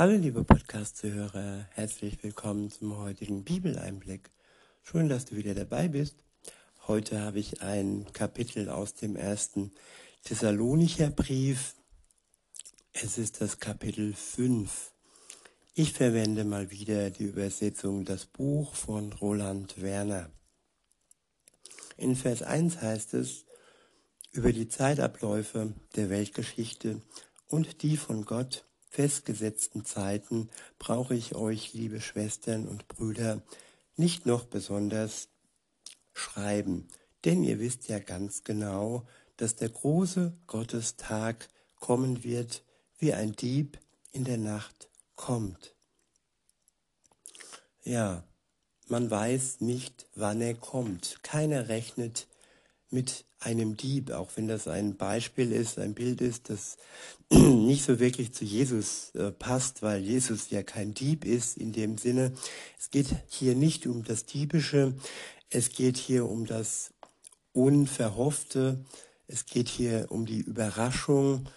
Hallo liebe Podcast-Zuhörer, herzlich willkommen zum heutigen Bibeleinblick. Schön, dass du wieder dabei bist. Heute habe ich ein Kapitel aus dem ersten Thessalonicher Brief. Es ist das Kapitel 5. Ich verwende mal wieder die Übersetzung Das Buch von Roland Werner. In Vers 1 heißt es, über die Zeitabläufe der Weltgeschichte und die von Gott festgesetzten Zeiten brauche ich euch, liebe Schwestern und Brüder, nicht noch besonders schreiben, denn ihr wisst ja ganz genau, dass der große Gottestag kommen wird, wie ein Dieb in der Nacht kommt. Ja, man weiß nicht, wann er kommt. Keiner rechnet mit einem Dieb, auch wenn das ein Beispiel ist, ein Bild ist, das nicht so wirklich zu Jesus äh, passt, weil Jesus ja kein Dieb ist in dem Sinne. Es geht hier nicht um das Diebische, es geht hier um das Unverhoffte, es geht hier um die Überraschung,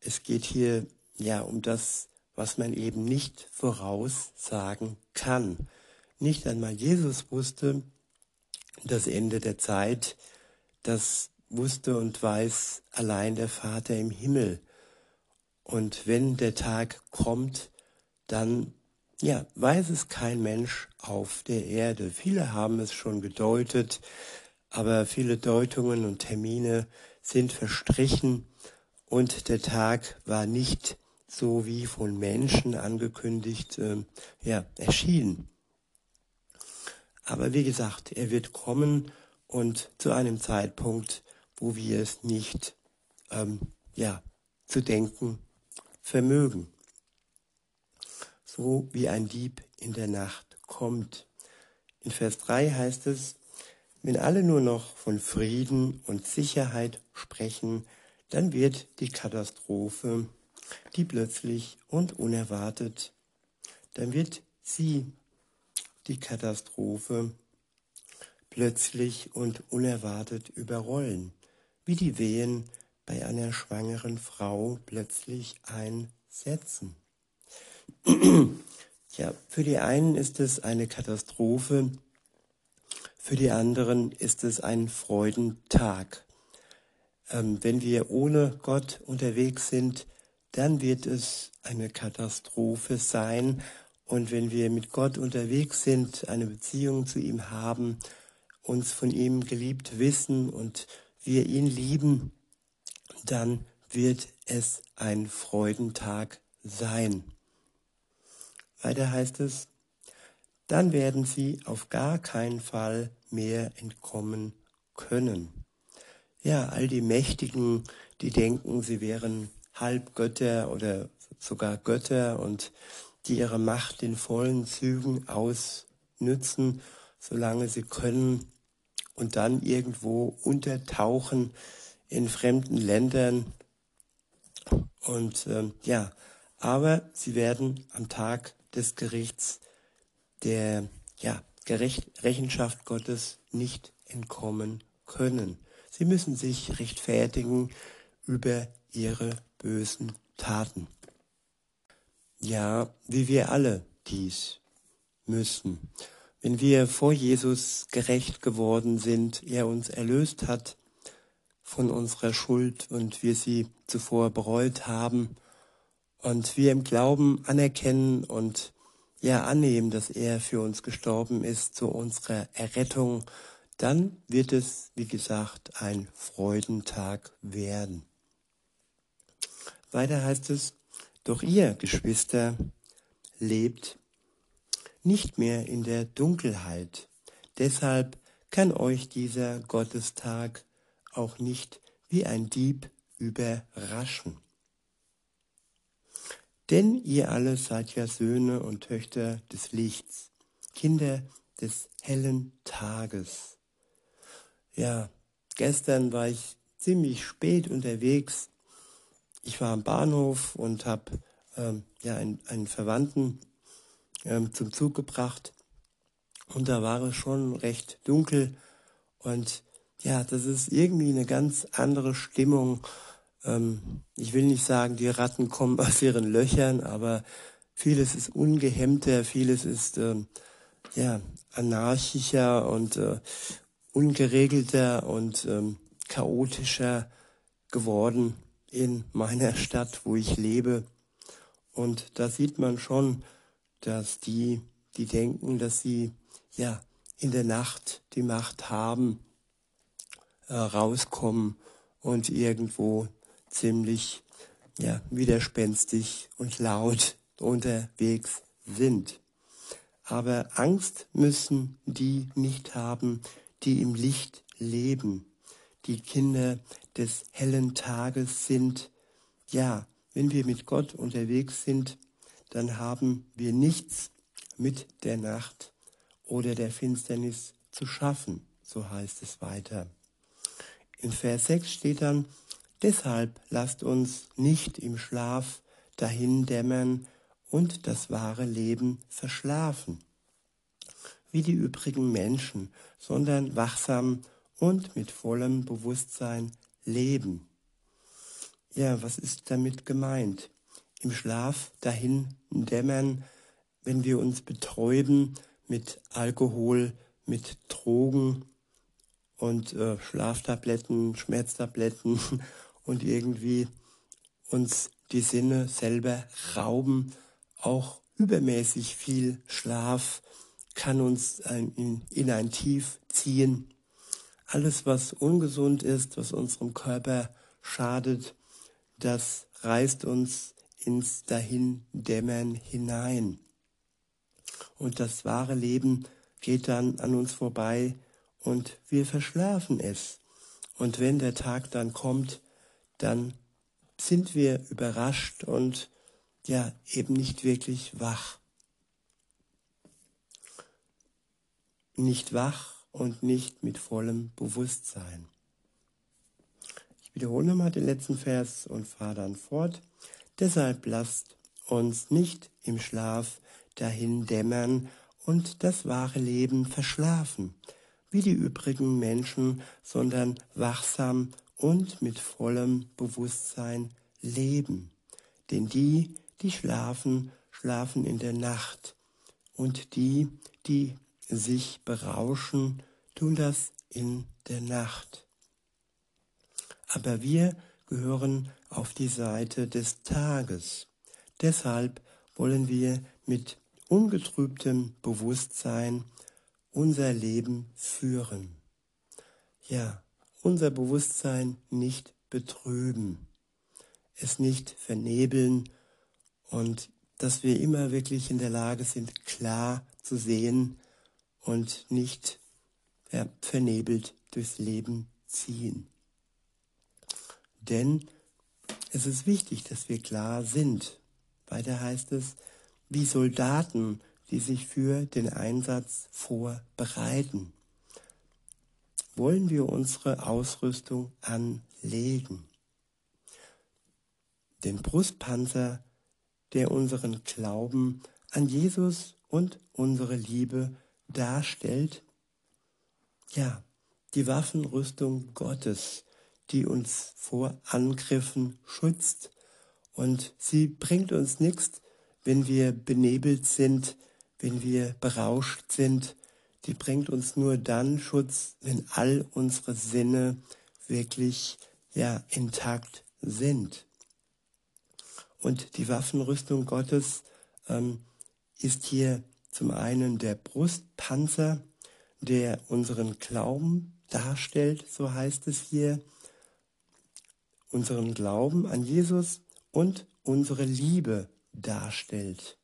es geht hier ja um das, was man eben nicht voraussagen kann. Nicht einmal Jesus wusste das Ende der Zeit, das wusste und weiß allein der Vater im Himmel. Und wenn der Tag kommt, dann ja, weiß es kein Mensch auf der Erde. Viele haben es schon gedeutet, aber viele Deutungen und Termine sind verstrichen und der Tag war nicht so wie von Menschen angekündigt, äh, ja, erschienen. Aber wie gesagt, er wird kommen und zu einem Zeitpunkt, wo wir es nicht ähm, ja, zu denken vermögen. So wie ein Dieb in der Nacht kommt. In Vers 3 heißt es, wenn alle nur noch von Frieden und Sicherheit sprechen, dann wird die Katastrophe, die plötzlich und unerwartet, dann wird sie, die Katastrophe, plötzlich und unerwartet überrollen, wie die Wehen bei einer schwangeren Frau plötzlich einsetzen. ja, für die einen ist es eine Katastrophe, für die anderen ist es ein Freudentag. Ähm, wenn wir ohne Gott unterwegs sind, dann wird es eine Katastrophe sein. Und wenn wir mit Gott unterwegs sind, eine Beziehung zu ihm haben, uns von ihm geliebt wissen und wir ihn lieben, dann wird es ein Freudentag sein. Weiter heißt es, dann werden sie auf gar keinen Fall mehr entkommen können. Ja, all die Mächtigen, die denken, sie wären Halbgötter oder sogar Götter und die ihre Macht in vollen Zügen ausnützen, solange sie können, und dann irgendwo untertauchen in fremden Ländern. Und ähm, ja, aber sie werden am Tag des Gerichts der ja, Gerecht Rechenschaft Gottes nicht entkommen können. Sie müssen sich rechtfertigen über ihre bösen Taten. Ja, wie wir alle dies müssen. Wenn wir vor Jesus gerecht geworden sind, er uns erlöst hat von unserer Schuld und wir sie zuvor bereut haben und wir im Glauben anerkennen und ja annehmen, dass er für uns gestorben ist zu unserer Errettung, dann wird es, wie gesagt, ein Freudentag werden. Weiter heißt es, doch ihr, Geschwister, lebt nicht mehr in der Dunkelheit. Deshalb kann euch dieser Gottestag auch nicht wie ein Dieb überraschen. Denn ihr alle seid ja Söhne und Töchter des Lichts, Kinder des hellen Tages. Ja, gestern war ich ziemlich spät unterwegs. Ich war am Bahnhof und habe ähm, ja einen, einen Verwandten ähm, zum Zug gebracht. Und da war es schon recht dunkel. Und ja, das ist irgendwie eine ganz andere Stimmung. Ähm, ich will nicht sagen, die Ratten kommen aus ihren Löchern, aber vieles ist ungehemmter, vieles ist äh, ja anarchischer und äh, ungeregelter und ähm, chaotischer geworden in meiner Stadt, wo ich lebe. Und da sieht man schon, dass die, die denken, dass sie ja in der Nacht die Macht haben, äh, rauskommen und irgendwo ziemlich ja, widerspenstig und laut unterwegs sind. Aber Angst müssen die nicht haben, die im Licht leben, die Kinder des hellen Tages sind. Ja, wenn wir mit Gott unterwegs sind, dann haben wir nichts mit der Nacht oder der Finsternis zu schaffen, so heißt es weiter. In Vers 6 steht dann, deshalb lasst uns nicht im Schlaf dahin dämmern und das wahre Leben verschlafen, wie die übrigen Menschen, sondern wachsam und mit vollem Bewusstsein leben. Ja, was ist damit gemeint? Im Schlaf dahin dämmern, wenn wir uns betäuben mit Alkohol, mit Drogen und äh, Schlaftabletten, Schmerztabletten und irgendwie uns die Sinne selber rauben. Auch übermäßig viel Schlaf kann uns in, in ein Tief ziehen. Alles, was ungesund ist, was unserem Körper schadet, das reißt uns ins Dahindämmern hinein. Und das wahre Leben geht dann an uns vorbei und wir verschlafen es. Und wenn der Tag dann kommt, dann sind wir überrascht und ja eben nicht wirklich wach. Nicht wach und nicht mit vollem Bewusstsein. Ich wiederhole nochmal den letzten Vers und fahre dann fort. Deshalb lasst uns nicht im Schlaf dahin dämmern und das wahre Leben verschlafen, wie die übrigen Menschen, sondern wachsam und mit vollem Bewusstsein leben. Denn die, die schlafen, schlafen in der Nacht, und die, die sich berauschen, tun das in der Nacht. Aber wir gehören auf die Seite des Tages. Deshalb wollen wir mit ungetrübtem Bewusstsein unser Leben führen. Ja, unser Bewusstsein nicht betrüben, es nicht vernebeln und dass wir immer wirklich in der Lage sind, klar zu sehen und nicht ja, vernebelt durchs Leben ziehen. Denn es ist wichtig, dass wir klar sind. Weiter heißt es, wie Soldaten, die sich für den Einsatz vorbereiten. Wollen wir unsere Ausrüstung anlegen? Den Brustpanzer, der unseren Glauben an Jesus und unsere Liebe darstellt? Ja, die Waffenrüstung Gottes, die uns vor Angriffen schützt. Und sie bringt uns nichts, wenn wir benebelt sind, wenn wir berauscht sind. Die bringt uns nur dann Schutz, wenn all unsere Sinne wirklich ja intakt sind. Und die Waffenrüstung Gottes ähm, ist hier zum einen der Brustpanzer, der unseren Glauben darstellt, so heißt es hier, unseren Glauben an Jesus und unsere Liebe darstellt.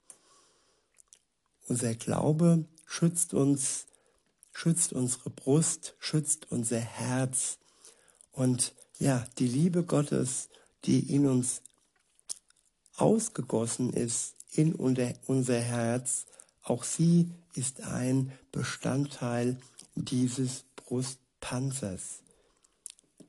Unser Glaube schützt uns, schützt unsere Brust, schützt unser Herz. Und ja, die Liebe Gottes, die in uns ausgegossen ist, in unser Herz, auch sie ist ein Bestandteil dieses Brustpanzers.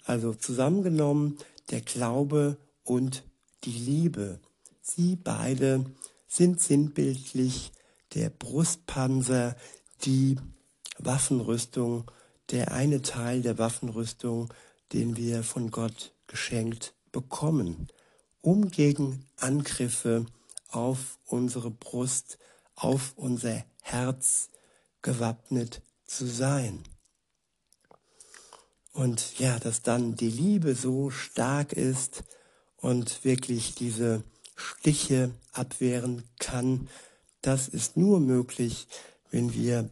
Also zusammengenommen der Glaube und die Liebe. Sie beide sind sinnbildlich der Brustpanzer, die Waffenrüstung, der eine Teil der Waffenrüstung, den wir von Gott geschenkt bekommen, um gegen Angriffe auf unsere Brust, auf unser Herz gewappnet zu sein. Und ja, dass dann die Liebe so stark ist und wirklich diese Stiche abwehren kann, das ist nur möglich, wenn wir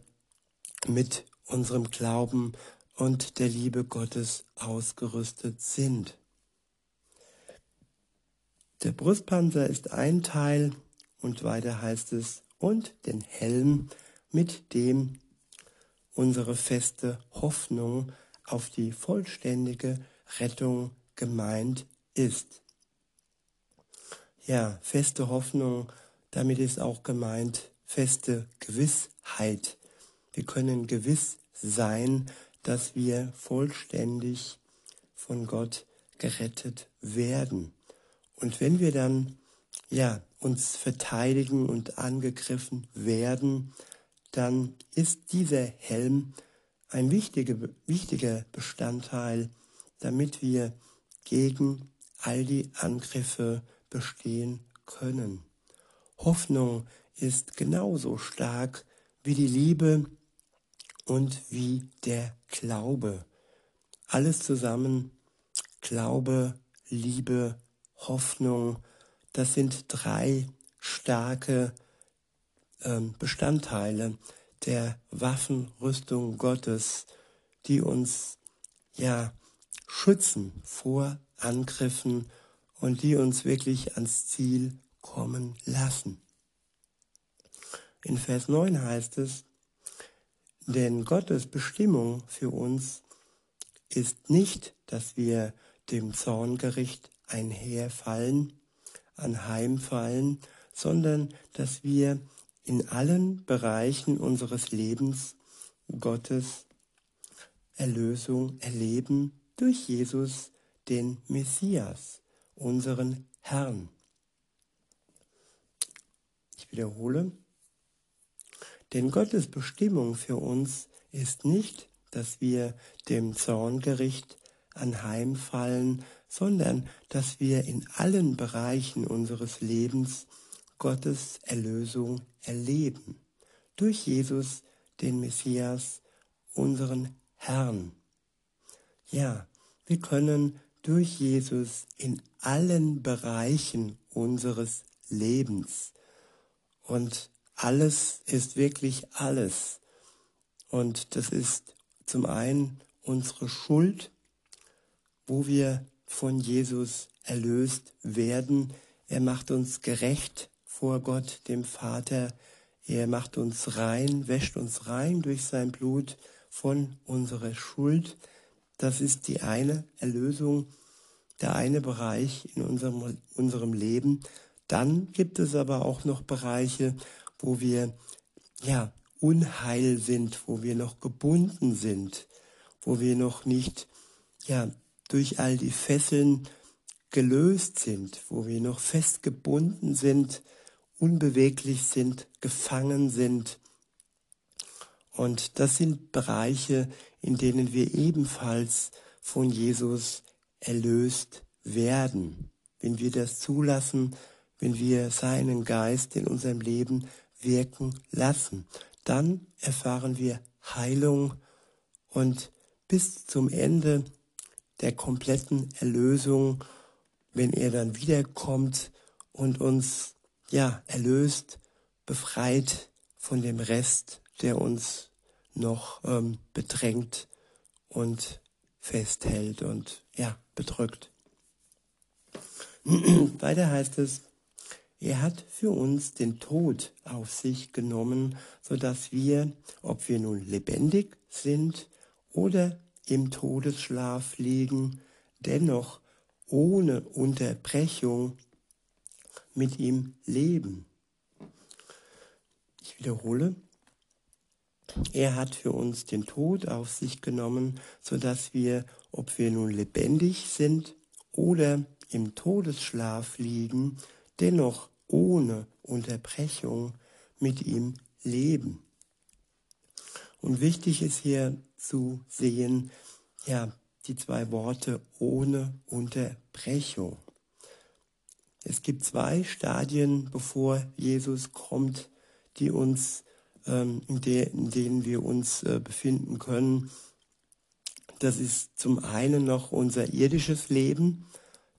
mit unserem Glauben und der Liebe Gottes ausgerüstet sind. Der Brustpanzer ist ein Teil und weiter heißt es, und den Helm, mit dem unsere feste Hoffnung auf die vollständige Rettung gemeint ist. Ja, feste Hoffnung, damit ist auch gemeint feste Gewissheit. Wir können gewiss sein, dass wir vollständig von Gott gerettet werden. Und wenn wir dann ja uns verteidigen und angegriffen werden, dann ist dieser Helm ein wichtiger, wichtiger Bestandteil, damit wir gegen all die Angriffe bestehen können. Hoffnung ist genauso stark wie die Liebe und wie der Glaube. Alles zusammen, Glaube, Liebe, Hoffnung, das sind drei starke ähm, Bestandteile der Waffenrüstung Gottes, die uns ja schützen vor Angriffen und die uns wirklich ans Ziel kommen lassen. In Vers 9 heißt es, denn Gottes Bestimmung für uns ist nicht, dass wir dem Zorngericht einherfallen, anheimfallen, sondern dass wir in allen Bereichen unseres Lebens Gottes Erlösung erleben durch Jesus, den Messias, unseren Herrn. Ich wiederhole, denn Gottes Bestimmung für uns ist nicht, dass wir dem Zorngericht anheimfallen, sondern dass wir in allen Bereichen unseres Lebens Gottes Erlösung erleben. Durch Jesus, den Messias, unseren Herrn. Ja, wir können durch Jesus in allen Bereichen unseres Lebens und alles ist wirklich alles. Und das ist zum einen unsere Schuld, wo wir von Jesus erlöst werden. Er macht uns gerecht vor Gott, dem Vater. Er macht uns rein, wäscht uns rein durch sein Blut von unserer Schuld. Das ist die eine Erlösung, der eine Bereich in unserem, unserem Leben. Dann gibt es aber auch noch Bereiche, wo wir ja unheil sind, wo wir noch gebunden sind, wo wir noch nicht ja durch all die Fesseln gelöst sind, wo wir noch festgebunden sind, unbeweglich sind, gefangen sind. Und das sind Bereiche, in denen wir ebenfalls von Jesus erlöst werden. Wenn wir das zulassen, wenn wir seinen Geist in unserem Leben wirken lassen. Dann erfahren wir Heilung und bis zum Ende der kompletten Erlösung, wenn er dann wiederkommt und uns ja erlöst, befreit von dem Rest, der uns noch ähm, bedrängt und festhält und ja bedrückt. Weiter heißt es, er hat für uns den Tod auf sich genommen, so dass wir, ob wir nun lebendig sind oder im Todesschlaf liegen, dennoch ohne Unterbrechung mit ihm leben. Ich wiederhole, er hat für uns den Tod auf sich genommen, so dass wir, ob wir nun lebendig sind oder im Todesschlaf liegen, dennoch ohne Unterbrechung mit ihm leben. Und wichtig ist hier zu sehen, ja, die zwei Worte ohne Unterbrechung. Es gibt zwei Stadien, bevor Jesus kommt, die uns, ähm, in, der, in denen wir uns äh, befinden können. Das ist zum einen noch unser irdisches Leben,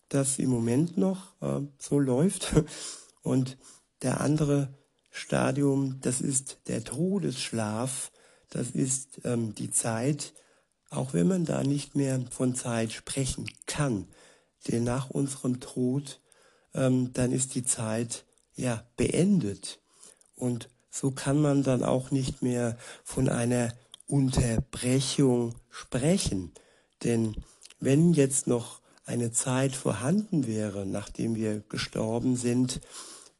das im Moment noch äh, so läuft. Und der andere Stadium, das ist der Todesschlaf, das ist ähm, die Zeit, auch wenn man da nicht mehr von Zeit sprechen kann, denn nach unserem Tod, ähm, dann ist die Zeit ja beendet. Und so kann man dann auch nicht mehr von einer Unterbrechung sprechen. Denn wenn jetzt noch eine Zeit vorhanden wäre, nachdem wir gestorben sind,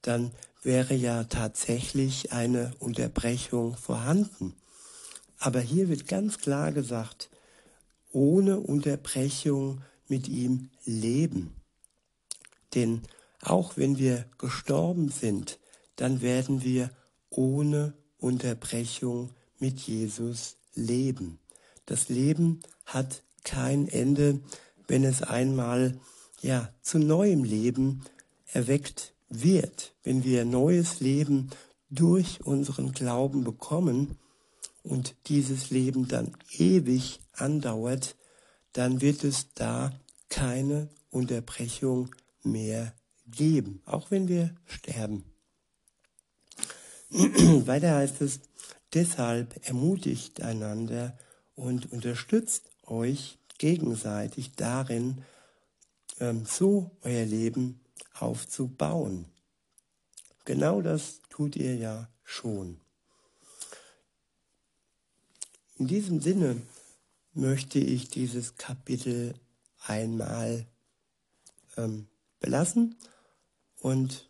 dann wäre ja tatsächlich eine Unterbrechung vorhanden. Aber hier wird ganz klar gesagt, ohne Unterbrechung mit ihm leben. Denn auch wenn wir gestorben sind, dann werden wir ohne Unterbrechung mit Jesus leben. Das Leben hat kein Ende, wenn es einmal ja zu neuem Leben erweckt wird. Wenn wir neues Leben durch unseren Glauben bekommen und dieses Leben dann ewig andauert, dann wird es da keine Unterbrechung mehr geben, auch wenn wir sterben. Weiter heißt es, deshalb ermutigt einander und unterstützt euch gegenseitig darin, ähm, so euer Leben aufzubauen. Genau das tut ihr ja schon. In diesem Sinne möchte ich dieses Kapitel einmal ähm, belassen und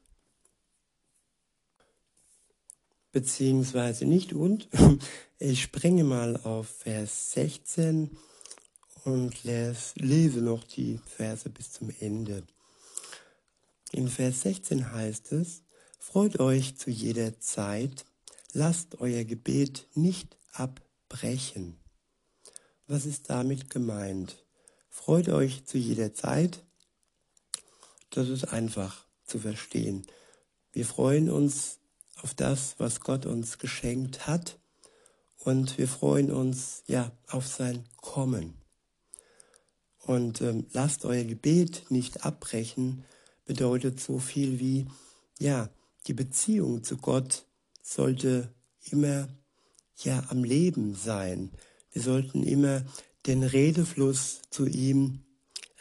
beziehungsweise nicht und ich springe mal auf Vers 16 und lese noch die Verse bis zum Ende. In Vers 16 heißt es, Freut euch zu jeder Zeit, lasst euer Gebet nicht abbrechen. Was ist damit gemeint? Freut euch zu jeder Zeit. Das ist einfach zu verstehen. Wir freuen uns auf das, was Gott uns geschenkt hat und wir freuen uns ja auf sein Kommen. Und ähm, lasst euer Gebet nicht abbrechen, bedeutet so viel wie, ja, die Beziehung zu Gott sollte immer ja am Leben sein. Wir sollten immer den Redefluss zu ihm,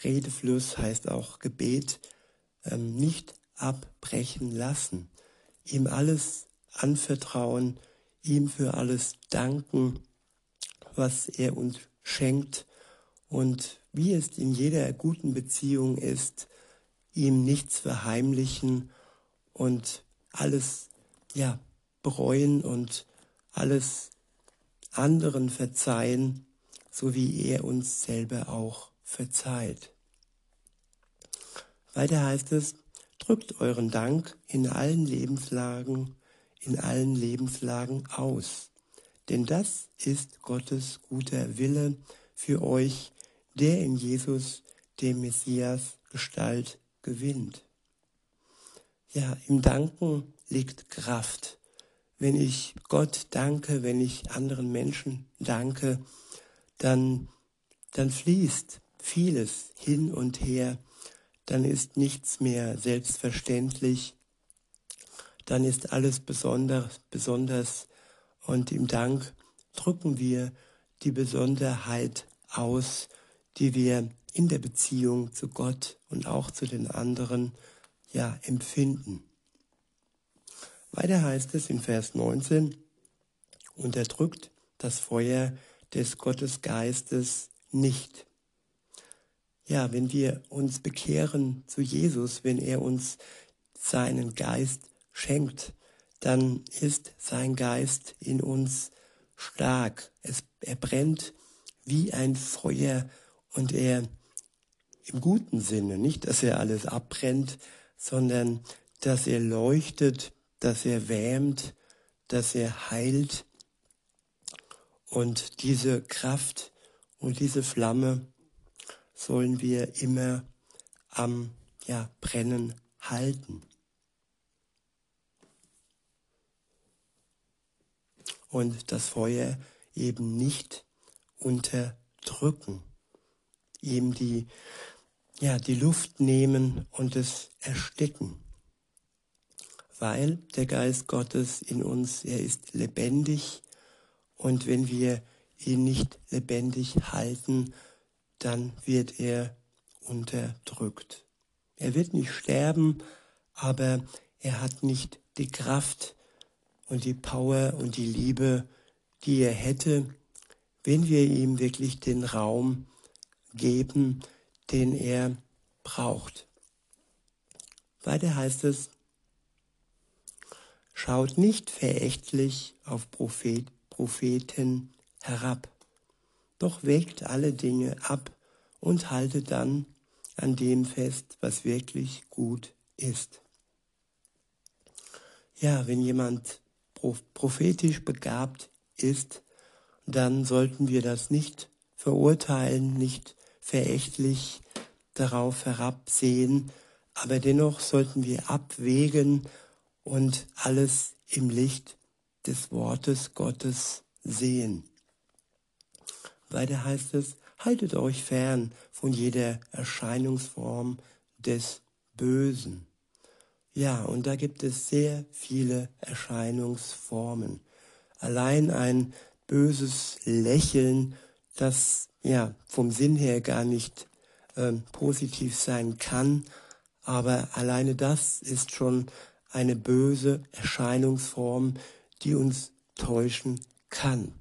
Redefluss heißt auch Gebet, ähm, nicht abbrechen lassen. Ihm alles anvertrauen, ihm für alles danken, was er uns schenkt und wie es in jeder guten Beziehung ist, ihm nichts verheimlichen und alles ja bereuen und alles anderen verzeihen, so wie er uns selber auch verzeiht. Weiter heißt es, drückt euren Dank in allen Lebenslagen, in allen Lebenslagen aus, denn das ist Gottes guter Wille für euch, der in Jesus, dem Messias, Gestalt gewinnt. Ja, im Danken liegt Kraft. Wenn ich Gott danke, wenn ich anderen Menschen danke, dann, dann fließt vieles hin und her, dann ist nichts mehr selbstverständlich, dann ist alles besonders, besonders und im Dank drücken wir die Besonderheit aus, die wir in der Beziehung zu Gott und auch zu den anderen ja empfinden. Weiter heißt es in Vers 19, unterdrückt das Feuer des Gottesgeistes nicht. Ja, wenn wir uns bekehren zu Jesus, wenn er uns seinen Geist schenkt, dann ist sein Geist in uns stark. Es, er brennt wie ein Feuer und er im guten Sinne, nicht, dass er alles abbrennt, sondern dass er leuchtet, dass er wärmt, dass er heilt. Und diese Kraft und diese Flamme sollen wir immer am ja, Brennen halten. Und das Feuer eben nicht unterdrücken, ihm die, ja, die Luft nehmen und es ersticken. Weil der Geist Gottes in uns, er ist lebendig und wenn wir ihn nicht lebendig halten, dann wird er unterdrückt. Er wird nicht sterben, aber er hat nicht die Kraft und die Power und die Liebe, die er hätte, wenn wir ihm wirklich den Raum geben, den er braucht. Weiter heißt es, schaut nicht verächtlich auf Prophet, Propheten herab, doch wägt alle Dinge ab und haltet dann an dem fest, was wirklich gut ist. Ja, wenn jemand prophetisch begabt ist, dann sollten wir das nicht verurteilen, nicht verächtlich darauf herabsehen, aber dennoch sollten wir abwägen und alles im Licht des Wortes Gottes sehen. Weiter heißt es, haltet euch fern von jeder Erscheinungsform des Bösen. Ja, und da gibt es sehr viele Erscheinungsformen. Allein ein böses Lächeln, das ja vom Sinn her gar nicht äh, positiv sein kann, aber alleine das ist schon eine böse Erscheinungsform, die uns täuschen kann.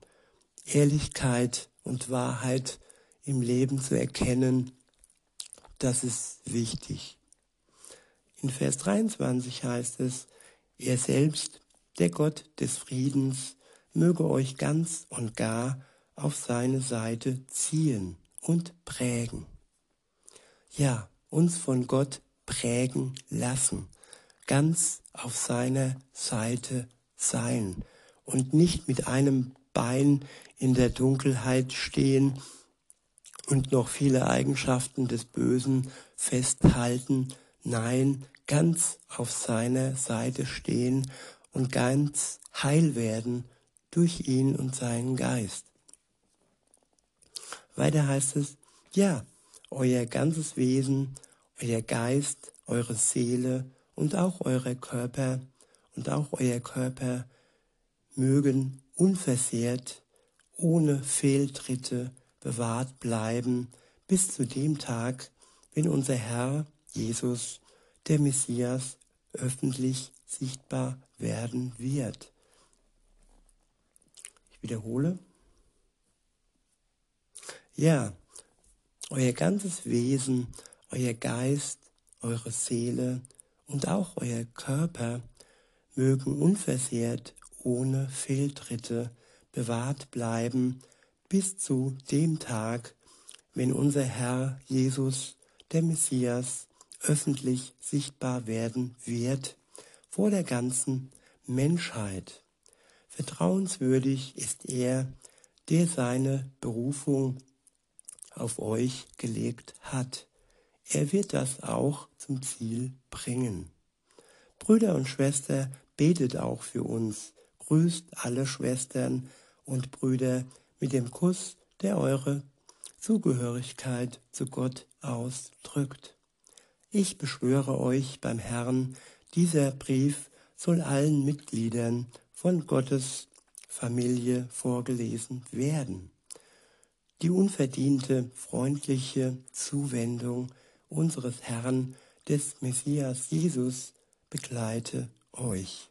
Ehrlichkeit und Wahrheit im Leben zu erkennen, das ist wichtig. In Vers 23 heißt es, er selbst, der Gott des Friedens, möge euch ganz und gar auf seine Seite ziehen und prägen. Ja, uns von Gott prägen lassen, ganz auf seiner Seite sein und nicht mit einem Bein in der Dunkelheit stehen und noch viele Eigenschaften des Bösen festhalten, nein, ganz auf seiner Seite stehen und ganz heil werden durch ihn und seinen Geist. Weiter heißt es, ja, euer ganzes Wesen, euer Geist, eure Seele und auch euer Körper und auch euer Körper mögen unversehrt, ohne Fehltritte bewahrt bleiben bis zu dem Tag, wenn unser Herr Jesus, der Messias, öffentlich sichtbar werden wird. Ich wiederhole. Ja, euer ganzes Wesen, euer Geist, eure Seele und auch euer Körper mögen unversehrt ohne Fehltritte bewahrt bleiben bis zu dem Tag, wenn unser Herr Jesus, der Messias, öffentlich sichtbar werden wird vor der ganzen Menschheit. Vertrauenswürdig ist er, der seine Berufung auf euch gelegt hat. Er wird das auch zum Ziel bringen. Brüder und Schwester, betet auch für uns, grüßt alle Schwestern und Brüder mit dem Kuss, der eure Zugehörigkeit zu Gott ausdrückt. Ich beschwöre euch beim Herrn, dieser Brief soll allen Mitgliedern von Gottes Familie vorgelesen werden. Die unverdiente, freundliche Zuwendung unseres Herrn, des Messias Jesus, begleite euch.